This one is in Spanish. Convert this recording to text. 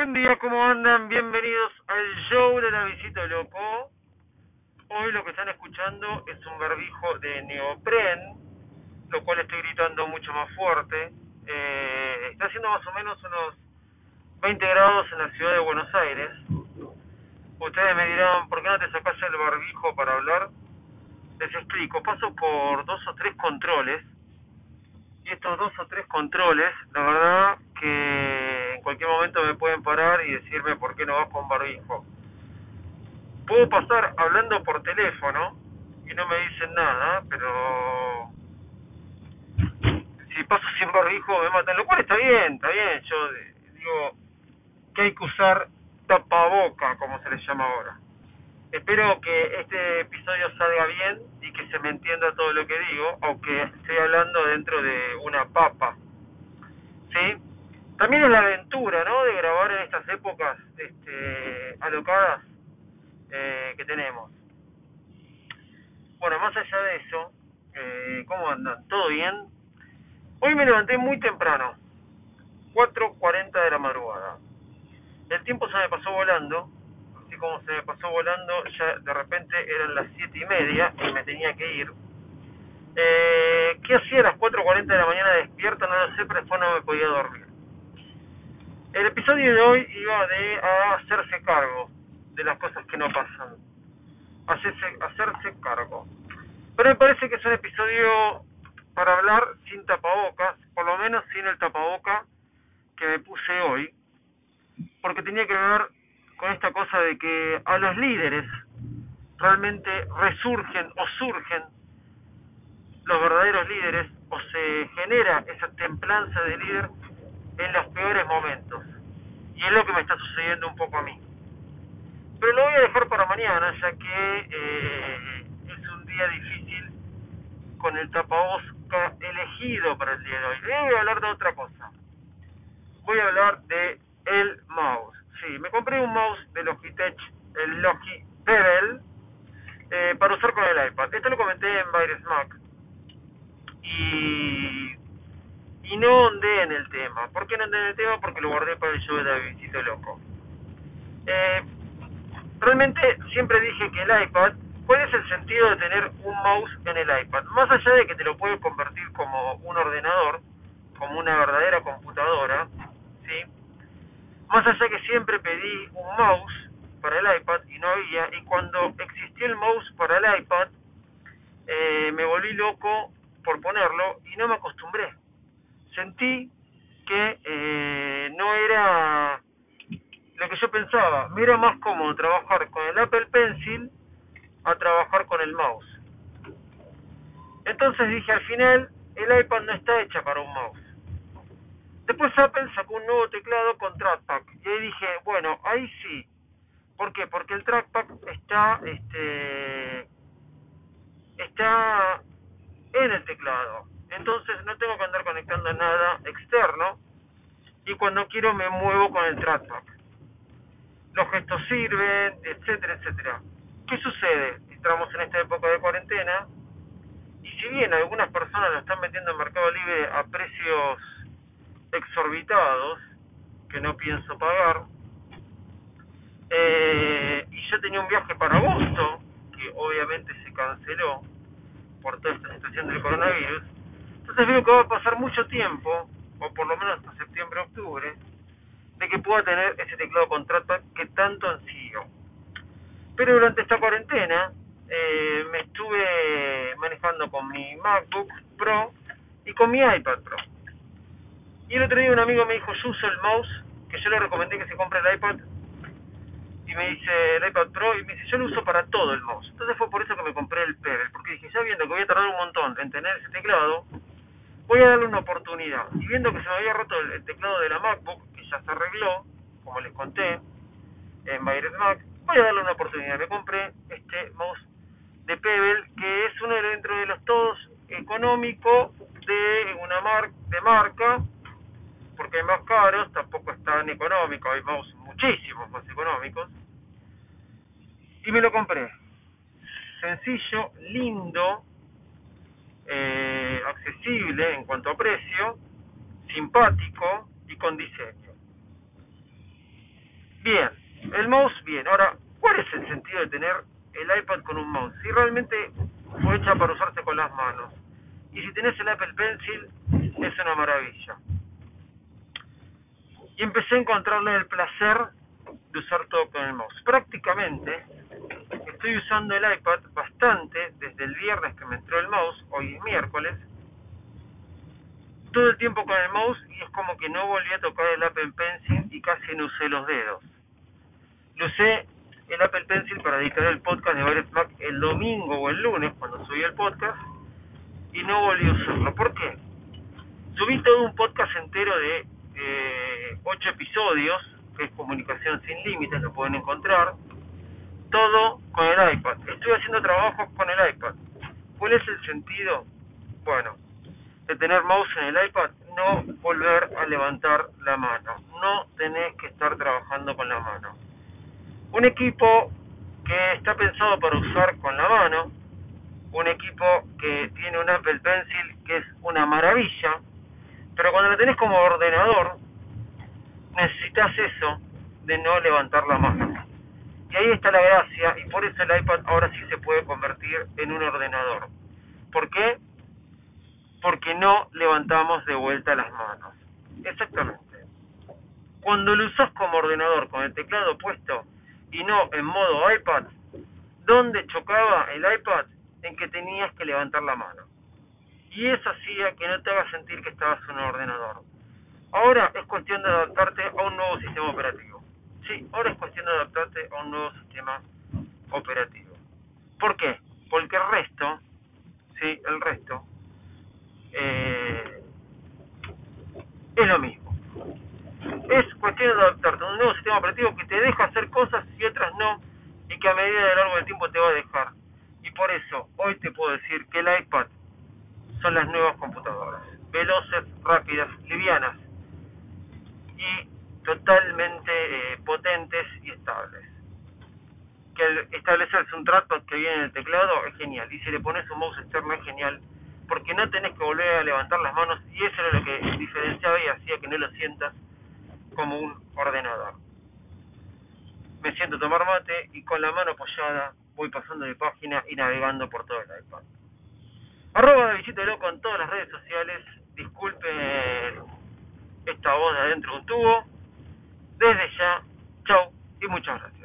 Buen día, ¿cómo andan? Bienvenidos al show de la visita loco. Hoy lo que están escuchando es un barbijo de neopren, lo cual estoy gritando mucho más fuerte. Eh, está haciendo más o menos unos 20 grados en la ciudad de Buenos Aires. Ustedes me dirán, ¿por qué no te sacas el barbijo para hablar? Les explico, paso por dos o tres controles. Y estos dos o tres controles, la verdad que en cualquier momento me pueden parar y decirme por qué no vas con barbijo. Puedo pasar hablando por teléfono y no me dicen nada, pero si paso sin barbijo me matan, lo cual está bien, está bien, yo digo que hay que usar tapaboca, como se le llama ahora. Espero que este episodio salga bien y que se me entienda todo lo que digo, aunque estoy hablando dentro de una papa. ¿Sí? También es la aventura, ¿no? De grabar en estas épocas este, alocadas eh, que tenemos. Bueno, más allá de eso, eh, ¿cómo andan? ¿Todo bien? Hoy me levanté muy temprano, 4.40 de la madrugada. El tiempo se me pasó volando, así como se me pasó volando, ya de repente eran las 7 y media y me tenía que ir. Eh, ¿Qué hacía a las 4.40 de la mañana despierto? No lo sé, pero después no me podía dormir. El episodio de hoy iba de hacerse cargo de las cosas que no pasan. Hacerse, hacerse cargo. Pero me parece que es un episodio para hablar sin tapabocas, por lo menos sin el tapaboca que me puse hoy, porque tenía que ver con esta cosa de que a los líderes realmente resurgen o surgen los verdaderos líderes o se genera esa templanza de líder en los peores momentos. Y es lo que me está sucediendo un poco a mí. Pero lo voy a dejar para mañana, ya que eh, es un día difícil con el tapabosca elegido para el día de hoy. voy a hablar de otra cosa. Voy a hablar de el mouse. Sí, me compré un mouse de Logitech, el Logi Pebble, eh, para usar con el iPad. Esto lo comenté en Virus Mac. Y no ondé en el tema. ¿Por qué no ondé en el tema? Porque lo guardé para el show de Davidcito Loco. Eh, realmente siempre dije que el iPad, ¿cuál es el sentido de tener un mouse en el iPad? Más allá de que te lo puedes convertir como un ordenador, como una verdadera computadora, ¿sí? Más allá que siempre pedí un mouse para el iPad y no había, y cuando existió el mouse para el iPad, eh, me volví loco por ponerlo y no me acostumbré sentí que eh, no era lo que yo pensaba. Me era más cómodo trabajar con el Apple Pencil a trabajar con el mouse. Entonces dije, al final, el iPad no está hecha para un mouse. Después Apple sacó un nuevo teclado con trackpad. Y ahí dije, bueno, ahí sí. ¿Por qué? Porque el trackpad está, este, está en el teclado entonces no tengo que andar conectando nada externo y cuando quiero me muevo con el trackpad. Los gestos sirven, etcétera, etcétera. ¿Qué sucede? Estamos en esta época de cuarentena y si bien algunas personas lo están vendiendo en Mercado Libre a precios exorbitados que no pienso pagar, eh, y yo tenía un viaje para agosto que obviamente se canceló por toda esta situación del coronavirus, entonces veo que va a pasar mucho tiempo, o por lo menos hasta septiembre, octubre, de que pueda tener ese teclado con trackpad que tanto ansío. Pero durante esta cuarentena eh, me estuve manejando con mi MacBook Pro y con mi iPad Pro. Y el otro día un amigo me dijo, yo uso el mouse, que yo le recomendé que se compre el iPad, y me dice el iPad Pro, y me dice, yo lo uso para todo el mouse. Entonces fue por eso que me compré el Pebble, porque dije, ya viendo que voy a tardar un montón en tener ese teclado, voy a darle una oportunidad. Y viendo que se me había roto el, teclado de la MacBook, que ya se arregló, como les conté, en Bayret Mac, voy a darle una oportunidad. Me compré este mouse de Pebble, que es uno dentro de los todos económico de una mar de marca, porque hay más caros, tampoco es tan económico, hay mouse muchísimos más económicos. Y me lo compré. Sencillo, lindo, eh, accesible en cuanto a precio, simpático y con diseño. Bien, el mouse bien. Ahora, ¿cuál es el sentido de tener el iPad con un mouse? Si realmente fue hecha para usarse con las manos. Y si tenés el Apple Pencil, es una maravilla. Y empecé a encontrarle el placer de usar todo con el mouse. Prácticamente estoy usando el iPad bastante desde el viernes que me entró el mouse, hoy es miércoles, todo el tiempo con el mouse y es como que no volví a tocar el Apple Pencil y casi no usé los dedos. Lo usé el Apple Pencil para editar el podcast de Various Mac el domingo o el lunes cuando subí el podcast y no volví a usarlo. ¿Por qué? Subí todo un podcast entero de eh, ocho episodios, que es Comunicación Sin Límites, lo pueden encontrar, todo con el iPad. Estoy haciendo trabajos con el iPad. ¿Cuál es el sentido? Bueno, de tener mouse en el iPad, no volver a levantar la mano. No tenés que estar trabajando con la mano. Un equipo que está pensado para usar con la mano, un equipo que tiene un Apple Pencil que es una maravilla, pero cuando lo tenés como ordenador, necesitas eso de no levantar la mano. Y ahí está la gracia, y por eso el iPad ahora sí se puede convertir en un ordenador. ¿Por qué? porque no levantamos de vuelta las manos. Exactamente. Cuando lo usas como ordenador con el teclado puesto y no en modo iPad, ¿dónde chocaba el iPad? En que tenías que levantar la mano. Y eso hacía que no te haga sentir que estabas en un ordenador. Ahora es cuestión de adaptarte a un nuevo sistema operativo. Sí, ahora es cuestión de adaptarte a un nuevo sistema operativo. ¿Por qué? Porque el resto, sí, el resto, eh, es lo mismo. Es cuestión de adaptarte a un nuevo sistema operativo que te deja hacer cosas y otras no, y que a medida de largo del tiempo te va a dejar. Y por eso, hoy te puedo decir que el iPad son las nuevas computadoras. Veloces, rápidas, livianas y totalmente eh, potentes y estables. Que al establecerse un trackpad que viene en el teclado es genial. Y si le pones un mouse externo es genial porque no tenés que volver a levantar las manos y eso era lo que diferenciaba y hacía que no lo sientas como un ordenador. Me siento tomar mate y con la mano apoyada voy pasando de página y navegando por todo el iPad. Arroba de Visita Loco en todas las redes sociales. Disculpen esta voz de adentro de un tubo. Desde ya, chau y muchas gracias.